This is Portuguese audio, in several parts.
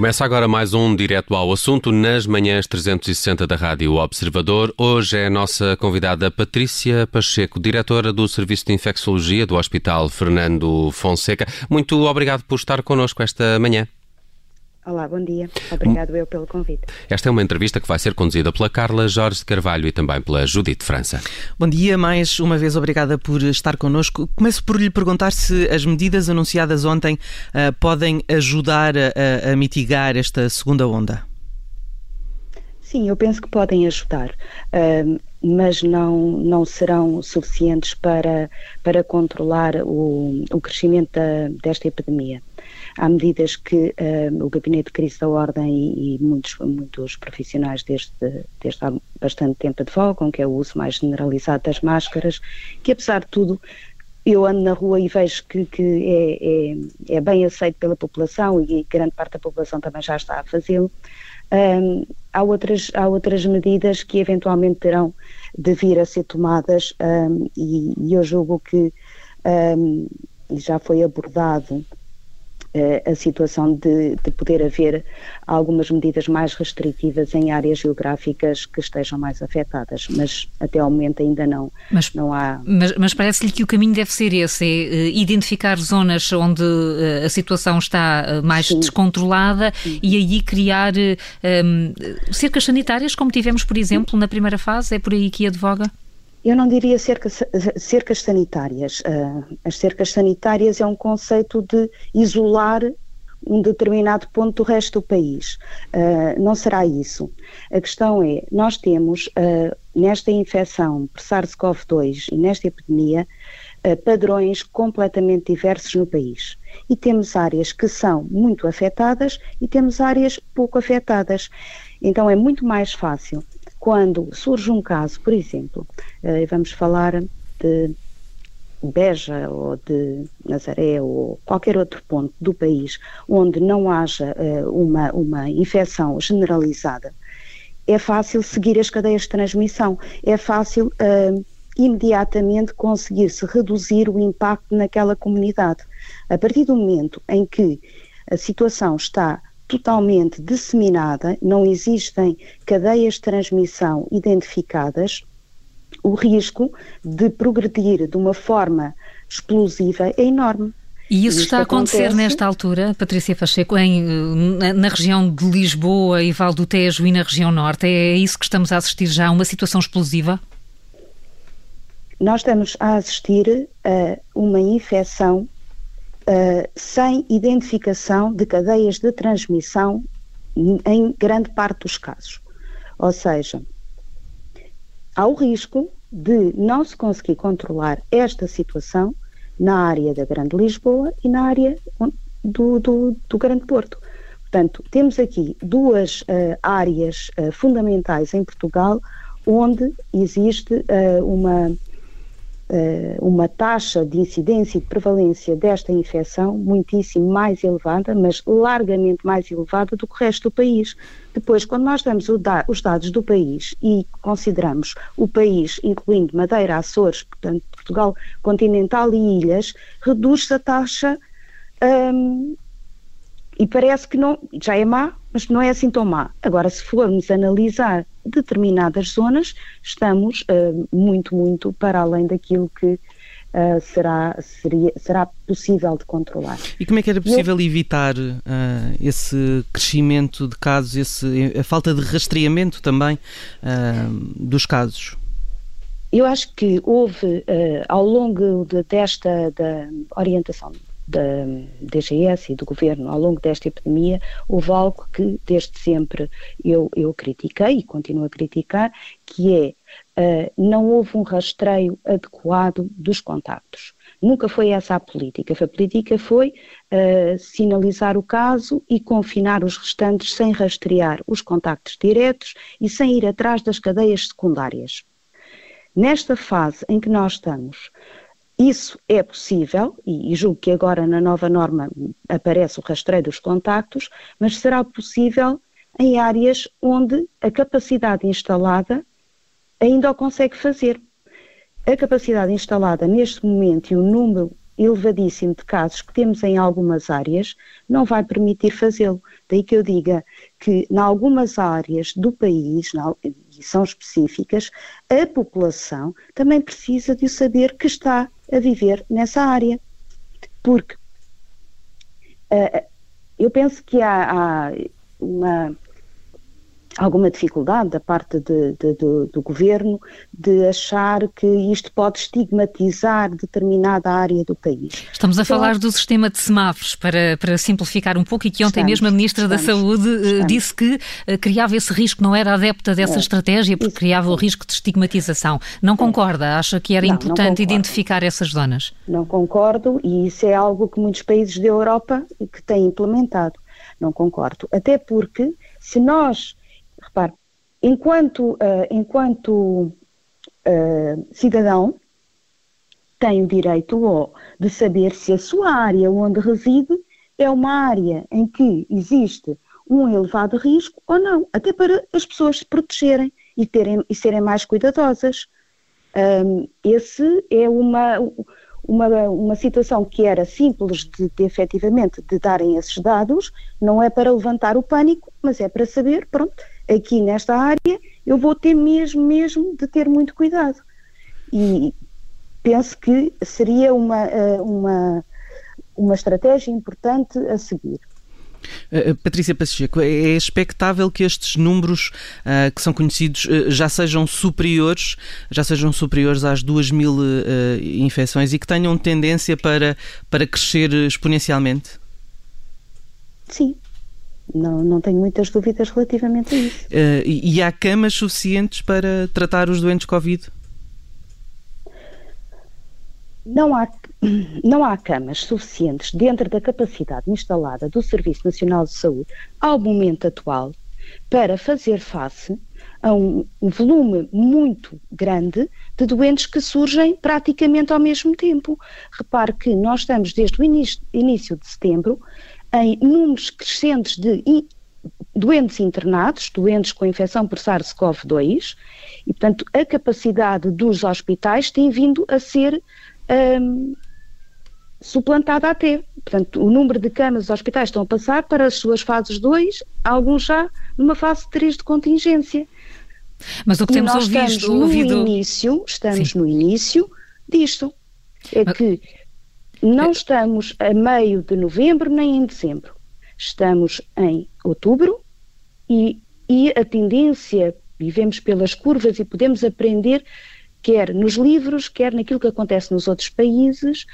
Começa agora mais um direto ao assunto nas manhãs 360 da Rádio Observador. Hoje é a nossa convidada Patrícia Pacheco, diretora do Serviço de Infecciologia do Hospital Fernando Fonseca. Muito obrigado por estar connosco esta manhã. Olá, bom dia. Obrigado eu pelo convite. Esta é uma entrevista que vai ser conduzida pela Carla Jorge de Carvalho e também pela Judite França. Bom dia, mais uma vez obrigada por estar connosco. Começo por lhe perguntar se as medidas anunciadas ontem uh, podem ajudar a, a mitigar esta segunda onda. Sim, eu penso que podem ajudar, uh, mas não, não serão suficientes para, para controlar o, o crescimento da, desta epidemia. Há medidas que uh, o Gabinete de Crise da Ordem e, e, muitos, muitos profissionais desde, desde há bastante tempo advogam, que é o uso mais generalizado das máscaras, que apesar de tudo eu ando na rua e vejo que, que é, é, é, bem aceito pela população e grande parte da população também já está a fazê-lo. Um, há, outras, há outras medidas que eventualmente terão de vir a ser tomadas um, e, e, eu julgo que um, já foi abordado eh, a situação de, de, poder haver algumas medidas mais restritivas em áreas geográficas que estejam mais afetadas, mas até ao momento ainda não, mas, não há. Mas, mas parece-lhe que o caminho deve ser esse: é identificar zonas onde a situação está mais Sim. descontrolada Sim. e aí criar um, cercas sanitárias, como tivemos, por exemplo, na primeira fase. É por aí que advoga? Eu não diria cercas, cercas sanitárias. Uh, as cercas sanitárias é um conceito de isolar um determinado ponto do resto do país. Uh, não será isso. A questão é, nós temos uh, nesta infecção por SARS-CoV-2 e nesta epidemia padrões completamente diversos no país. E temos áreas que são muito afetadas e temos áreas pouco afetadas. Então é muito mais fácil quando surge um caso, por exemplo, uh, vamos falar de Beja ou de Nazaré ou qualquer outro ponto do país onde não haja uh, uma, uma infecção generalizada, é fácil seguir as cadeias de transmissão, é fácil uh, imediatamente conseguir-se reduzir o impacto naquela comunidade. A partir do momento em que a situação está totalmente disseminada, não existem cadeias de transmissão identificadas, o risco de progredir de uma forma explosiva é enorme. E isso está a acontecer acontece... nesta altura, Patrícia Pacheco, em, na, na, região de Lisboa e Val do Tejo e na região norte? É isso que estamos a assistir já, uma situação explosiva? Nós estamos a assistir a uma infecção uh, sem identificação de cadeias de transmissão em grande parte dos casos. Ou seja, há o risco de não se conseguir controlar esta situação na área da Grande Lisboa e na área do, do, do Grande Porto. Portanto, temos aqui duas uh, áreas uh, fundamentais em Portugal onde existe uh, uma eh, uma taxa de incidência e de prevalência desta infecção muitíssimo mais elevada, mas largamente mais elevada do que o resto do país. Depois, quando nós damos os dados do país e consideramos o país, incluindo Madeira, Açores, portanto, Portugal continental e ilhas, reduz-se a taxa hum, e parece que não, já é má, mas não é assim tão má. Agora, se formos analisar determinadas zonas, estamos uh, muito, muito para além daquilo que uh, será, seria, será possível de controlar. E como é que era possível Eu... evitar uh, esse crescimento de casos, esse, a falta de rastreamento também dos casos? Eu acho que houve, ao longo de, desta da orientação da DGS e do Governo ao longo desta epidemia, houve algo que desde sempre eu, eu critiquei e continuo a criticar, que é uh, não houve um rastreio adequado dos contactos. Nunca foi essa a política. A política foi uh, sinalizar o caso e confinar os restantes sem rastrear os contactos diretos e sem ir atrás das cadeias secundárias. Nesta fase em que nós estamos, isso é possível, e, julgo que agora na nova norma aparece o rastreio dos contactos, mas será possível em áreas onde a capacidade instalada ainda o consegue fazer. A capacidade instalada neste momento e o número elevadíssimo de casos que temos em algumas áreas não vai permitir fazê-lo. Daí que eu diga que, em algumas áreas do país, são específicas, a população também precisa de saber que está a viver nessa área. Porque uh, eu penso que há, há uma alguma dificuldade da parte de, de, do, do, governo de achar que isto pode estigmatizar determinada área do país. Estamos a então, falar do sistema de semáforos, para, para simplificar um pouco, e que ontem estamos, mesmo a Ministra estamos, da Saúde eh, estamos. disse que uh, criava esse risco, não era adepta dessa é. estratégia, porque Isso. criava o risco de estigmatização. Não é. concorda? Acha que era não, importante não identificar essas zonas? Não concordo, e isso é algo que muitos países da Europa que têm implementado. Não concordo. Até porque, se nós Repare, enquanto, uh, enquanto uh, cidadão, tem o direito de saber se a sua área onde reside é uma área em que existe um elevado risco ou não, até para as pessoas se protegerem e, terem, e serem mais cuidadosas. Um, esse é uma, uma, uma situação que era simples de, de efetivamente de darem esses dados, não é para levantar o pânico, mas é para saber, pronto, aqui nesta área, eu vou ter mesmo, mesmo de ter muito cuidado. E penso que seria uma, eh, uma, uma estratégia importante a seguir. Uh, Patrícia Pacheco, é, é expectável que estes números uh, que são conhecidos uh, já sejam superiores, já sejam superiores às 2 mil infecções e que tenham tendência para, para crescer exponencialmente? Sim, não, não tenho muitas dúvidas relativamente a isso. E há camas suficientes para tratar os doentes Covid? Não há, não há camas suficientes dentro da capacidade instalada do Serviço Nacional de Saúde ao momento atual para fazer face a um, um volume muito grande de doentes que surgem praticamente ao mesmo tempo. Repare que nós estamos desde o início, início de setembro em números crescentes de doentes internados, doentes com infecção por SARS-CoV-2, e, portanto, a capacidade dos hospitais tem vindo a ser um, suplantada até. Portanto, o número de camas dos hospitais estão a passar para as suas fases 2, alguns já numa fase 3 de contingência. Mas o que temos ouvido... Estamos no ouvido... início, estamos Sim. no início disto. É Mas... que não estamos a meio de novembro nem em dezembro. Estamos em outubro e, e a tendência, vivemos pelas curvas e podemos aprender, quer nos livros, quer naquilo que acontece nos outros países,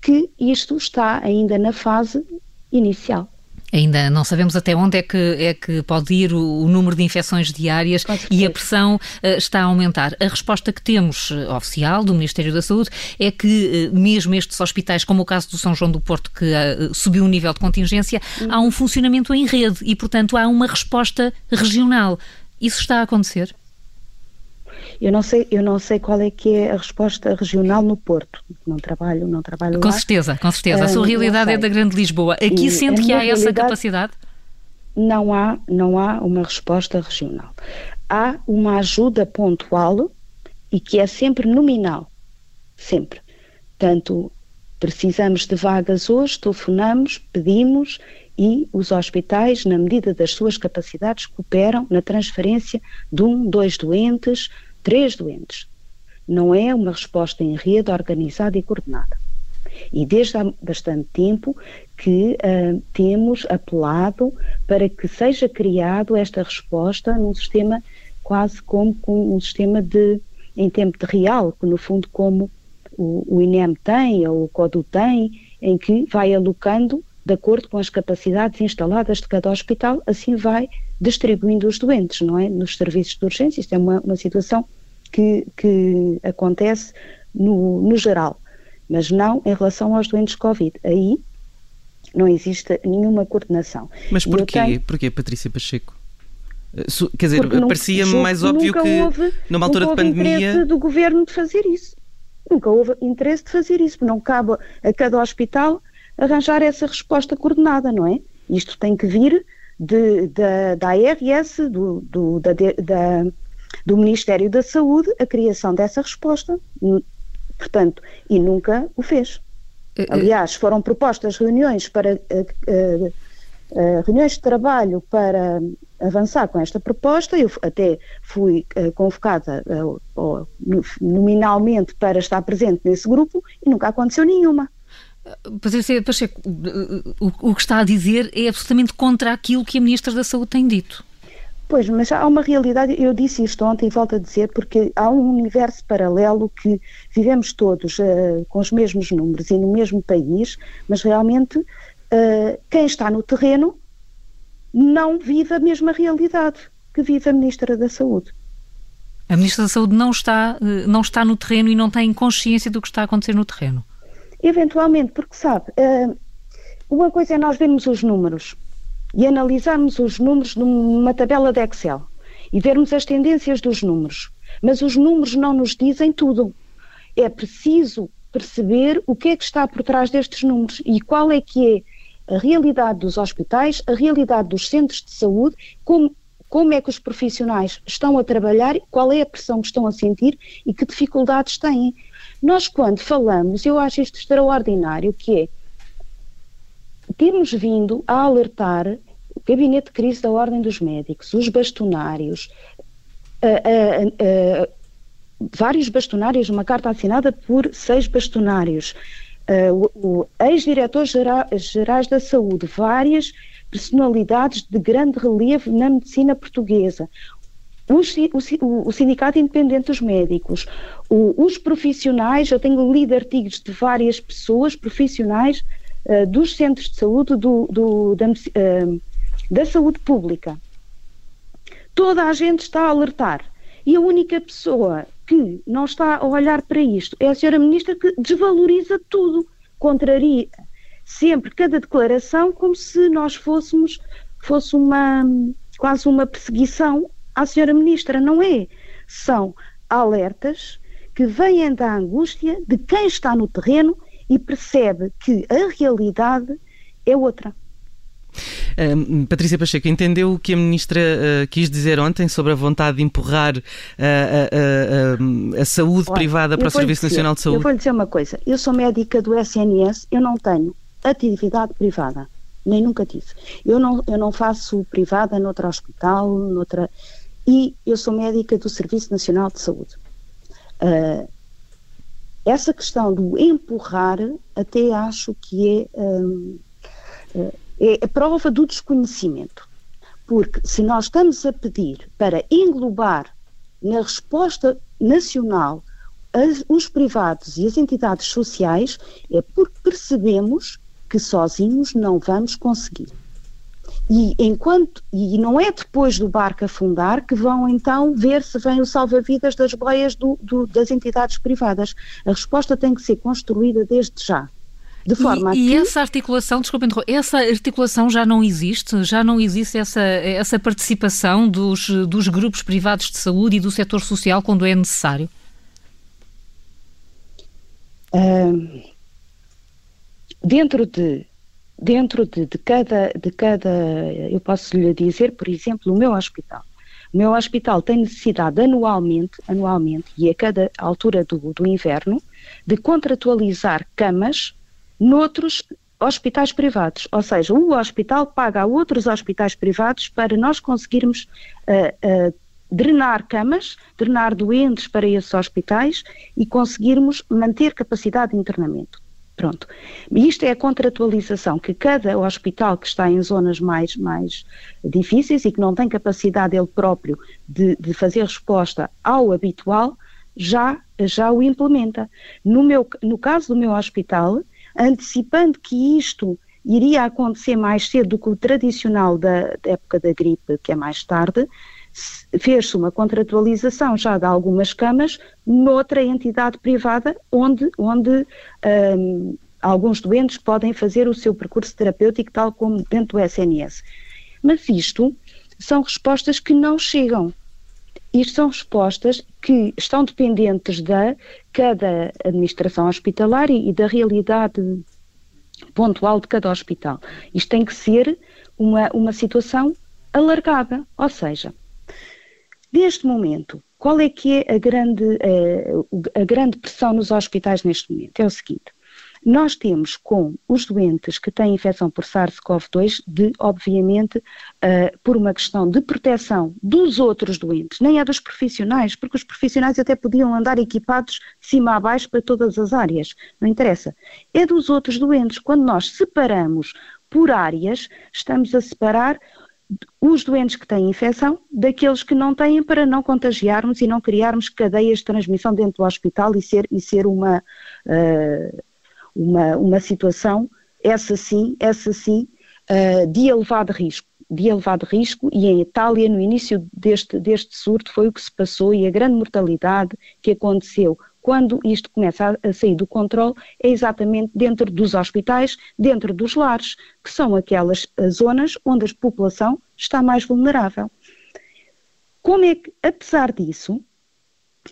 que isto está ainda na fase inicial. Ainda não sabemos até onde é que, é que pode ir o, o número de infecções diárias e a pressão uh, está a aumentar. A resposta que temos uh, oficial do Ministério da Saúde é que uh, mesmo estes hospitais, como o caso do São João do Porto, que subiu o nível de contingência, há um funcionamento em rede e, portanto, há uma resposta regional. Isso está a acontecer? Eu não sei, eu não sei qual é que é a resposta regional no Porto. Não trabalho, não trabalho Com lá. certeza, com certeza. A sua uh, realidade é da Grande Lisboa. Aqui e sente que há essa capacidade? Não há, não há uma resposta regional. Há uma ajuda pontual e que é sempre nominal. Sempre. Portanto, precisamos de vagas hoje, telefonamos, pedimos e os hospitais, na medida das suas capacidades, cooperam na transferência de um, dois doentes, três doentes. Não é uma resposta em rede organizada e coordenada. E desde há bastante tempo que uh, temos apelado para que seja criado esta resposta num sistema quase como, um sistema de em tempo de real, que no fundo como o, o INEM tem ou o CODU tem, em que vai alocando de acordo com as capacidades instaladas de cada hospital, assim vai distribuindo os doentes, não é? Nos serviços de urgência, isto é uma, uma situação que, que acontece no, no geral, mas não em relação aos doentes Covid. Aí não existe nenhuma coordenação. Mas porquê, tenho... porquê Patrícia Pacheco? Eh, quer dizer, parecia-me mais óbvio que houve, numa altura de pandemia. interesse do governo de fazer isso. Nunca houve interesse de fazer isso. Não cabe a cada hospital arranjar essa resposta coordenada, não é? Isto tem que vir de, de, da ARS, do, do, da, da, do Ministério da Saúde, a criação dessa resposta. Portanto, e nunca o fez. Aliás, foram propostas reuniões para uh, reuniões de trabalho para avançar com esta proposta. Eu até fui uh, convocada uh, nominalmente para estar presente nesse grupo e nunca aconteceu nenhuma. Patrícia Pacheco, o, o que está a dizer é absolutamente contra aquilo que a Ministra da Saúde tem dito. Pois, mas há uma realidade, eu disse isto ontem e volto a dizer, porque há um universo paralelo que vivemos todos uh, com os mesmos números e no mesmo país, mas realmente uh, quem está no terreno não vive a mesma realidade que vive a Ministra da Saúde. A Ministra da Saúde não está, eh, não está no terreno e não tem consciência do que está a acontecer no terreno? Eventualmente, porque sabe, uh, uma coisa é nós vermos os números e analisarmos os números numa tabela de Excel e vermos as tendências dos números, mas os números não nos dizem tudo. É preciso perceber o que é que está por trás destes números e qual é que é a realidade dos hospitais, a realidade dos centros de saúde, como, como é que os profissionais estão a trabalhar, qual é a pressão que estão a sentir e que dificuldades têm. Nós, quando falamos, eu acho isto extraordinário, que é temos vindo a alertar o Gabinete de Crise da Ordem dos Médicos, os bastonários, vários bastonários, uma carta assinada por seis bastonários, uh, o, ex-diretores gerais da saúde, várias personalidades de grande relevo na medicina portuguesa, o, o, Sindicato Independente dos Médicos, o, os profissionais, eu tenho lido artigos de várias pessoas, profissionais uh, dos centros de saúde do, do, da, uh, da saúde pública. Toda a gente está a alertar. E a única pessoa que não está a olhar para isto é a senhora ministra que desvaloriza tudo, contraria sempre cada declaração como se nós fôssemos fosse uma quase uma perseguição à senhora ministra, não é? São alertas que vêm da angústia de quem está no terreno e percebe que a realidade é outra. Uh, Patrícia Pacheco, entendeu o que a Ministra uh, quis dizer ontem sobre a vontade de empurrar uh, a saúde Olha, privada para o Serviço dizer, Nacional de Saúde? Eu vou lhe dizer uma coisa. Eu sou médica do SNS, eu não tenho atividade privada. Nem nunca tive. Eu não, eu não faço privada noutro hospital, noutra. E eu sou médica do Serviço Nacional de Saúde. Uh, essa questão do empurrar, até acho que é. Um, uh, é a prova do desconhecimento. Porque se nós estamos a pedir para englobar na resposta nacional as, os privados e as entidades sociais, é porque percebemos que sozinhos não vamos conseguir. E enquanto e não é depois do barco afundar que vão então ver se vem o salva-vidas das boias do, do, das entidades privadas. A resposta tem que ser construída desde já. De forma e, e essa articulação, desculpe essa articulação já não existe? Já não existe essa, essa participação dos, dos grupos privados de saúde e do setor social quando é necessário? dentro de dentro de, de, cada de cada eu posso lhe dizer por exemplo o meu hospital o meu hospital tem necessidade anualmente anualmente e a cada altura do, do inverno de contratualizar camas noutros hospitais privados. Ou seja, o hospital paga a outros hospitais privados para nós conseguirmos uh, uh, drenar camas, drenar doentes para esses hospitais e conseguirmos manter capacidade de internamento. Pronto. Isto é a contratualização que cada hospital que está em zonas mais, mais difíceis e que não tem capacidade ele próprio de, de fazer resposta ao habitual, já, já o implementa. No, meu, no caso do meu hospital, antecipando que isto iria acontecer mais cedo do que o tradicional da, da época da gripe, que é mais tarde, fez-se uma contratualização já de algumas camas noutra entidade privada onde, onde um, alguns doentes podem fazer o seu percurso terapêutico tal como dentro do SNS. Mas isto são respostas que não chegam. Isto são respostas que estão dependentes da cada administração hospitalar e da realidade pontual de cada hospital. Isto tem que ser uma, uma situação alargada, ou seja, neste momento, qual é que é a grande, eh, a grande pressão nos hospitais neste momento? É o seguinte, Nós temos com os doentes que têm infecção por SARS-CoV-2 de, obviamente, uh, por uma questão de proteção dos outros doentes, nem é dos profissionais, porque os profissionais até podiam andar equipados de cima a baixo para todas as áreas, não interessa. É dos outros doentes. Quando nós separamos por áreas, estamos a separar os doentes que têm infecção daqueles que não têm para não contagiarmos e não criarmos cadeias de transmissão dentro do hospital e ser, e ser uma, uh, uma, uma situação, essa sim, essa sim, uh, de elevado risco. De elevado risco, e em Itália, no início deste, deste surto, foi o que se passou, e a grande mortalidade que aconteceu quando isto começa a, sair do controle, é exatamente dentro dos hospitais, dentro dos lares, que são aquelas eh, zonas onde a população está mais vulnerável. Como é que, apesar disso,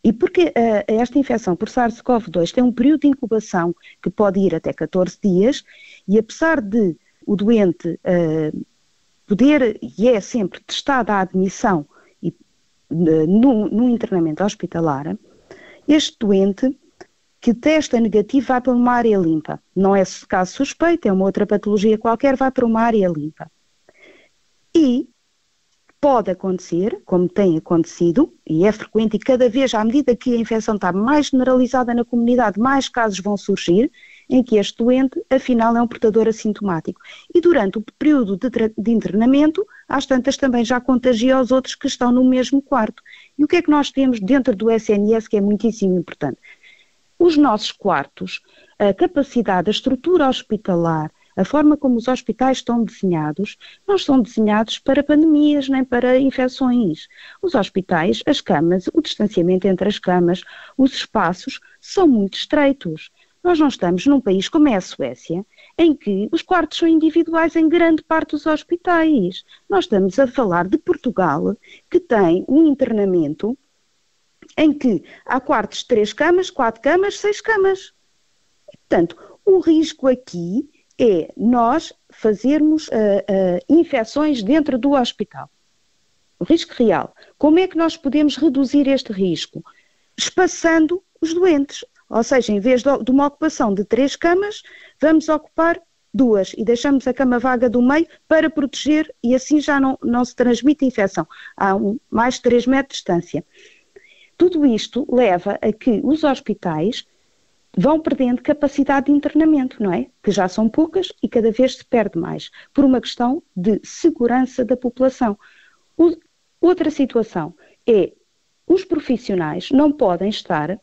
e porque uh, esta infecção por SARS-CoV-2 tem um período de incubação que pode ir até 14 dias, e apesar de o doente poder, e é sempre testada a admissão no, no internamento hospitalar, este doente que testa negativo vai para uma área limpa. Não é caso suspeito, é uma outra patologia qualquer, vai para uma área limpa. E pode acontecer, como tem acontecido, e é frequente, e cada vez, à medida que a infecção está mais generalizada na comunidade, mais casos vão surgir, em que este doente, afinal, é um portador assintomático. E durante o período de, de internamento, às tantas também já contagia os outros que estão no mesmo quarto. E o que é que nós temos dentro do SNS que é muitíssimo importante? Os nossos quartos, a capacidade, a estrutura hospitalar, a forma como os hospitais estão desenhados, não são desenhados para pandemias nem para infecções. Os hospitais, as camas, o distanciamento entre as camas, os espaços são muito estreitos. Nós não estamos num país como é a Suécia, em que os quartos são individuais em grande parte dos hospitais. Nós estamos a falar de Portugal, que tem um internamento em que há quartos de três camas, quatro camas, seis camas. Portanto, o risco aqui é nós fazermos uh, uh, infecções dentro do hospital. O risco real. Como é que nós podemos reduzir este risco? Espaçando os doentes. Ou seja, em vez de uma ocupação de três camas, vamos ocupar duas e deixamos a cama vaga do meio para proteger e assim já não, não se transmite infecção. Há um, mais de 3 metros de distância. Tudo isto leva a que os hospitais vão perdendo capacidade de internamento, não é? Que já são poucas e cada vez se perde mais, por uma questão de segurança da população. O, outra situação é os profissionais não podem estar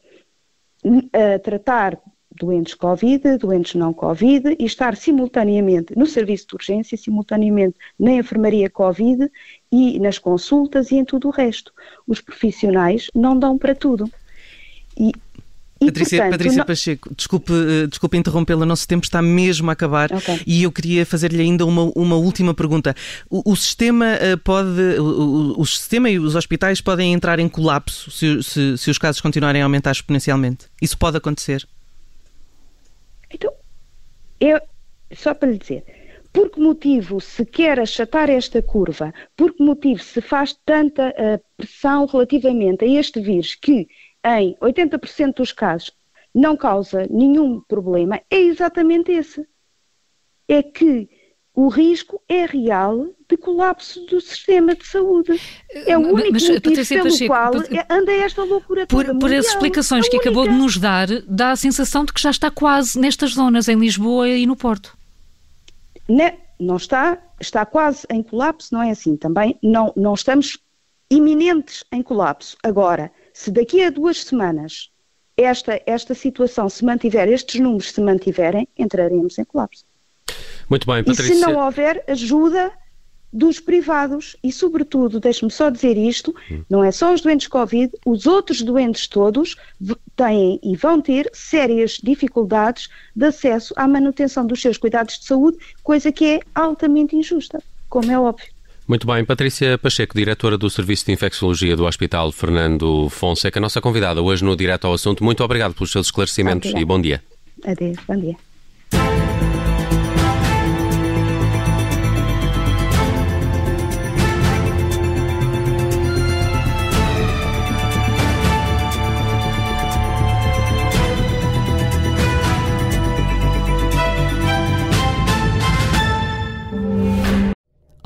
a tratar doentes Covid, doentes não Covid e estar simultaneamente no serviço de urgência, simultaneamente na enfermaria Covid e nas consultas e em tudo o resto. Os profissionais não dão para tudo. E e, Patrícia, portanto, Patrícia não... Pacheco, desculpe, eh, desculpe interrompê-la, nosso tempo está mesmo a acabar okay. e eu queria fazer-lhe ainda uma, uma última pergunta. O, o sistema eh, pode, o, o, sistema e os hospitais podem entrar em colapso se, se, se os casos continuarem a aumentar exponencialmente? Isso pode acontecer? Então, eu, só para lhe dizer, por que motivo se quer achatar esta curva? Por que motivo se faz tanta uh, pressão relativamente a este vírus que em 80% dos casos não causa nenhum problema, é exatamente esse. É que o risco é real de colapso do sistema de saúde. É o único mas, motivo pelo Pacheco, qual anda esta loucura por, toda Por as explicações é que única. acabou de nos dar, dá a sensação de que já está quase nestas zonas, em Lisboa e no Porto. Ne, não está, está quase em colapso, não é assim também. Não, não estamos iminentes em colapso. Agora, se daqui a duas semanas esta, esta situação se mantiver, estes números se mantiverem, entraremos em colapso. Muito bem, Patrícia. E se não houver ajuda dos privados e, sobretudo, deixe-me só dizer isto, hum. não é só os doentes Covid, os outros doentes todos têm e vão ter sérias dificuldades de acesso à manutenção dos seus cuidados de saúde, coisa que é altamente injusta, como é óbvio. Muito bem, Patrícia Pacheco, diretora do Serviço de Infecciologia do Hospital Fernando Fonseca, nossa convidada hoje no Direto ao Assunto. Muito obrigado pelos seus esclarecimentos Obrigada. e bom dia. Adeus, bom dia.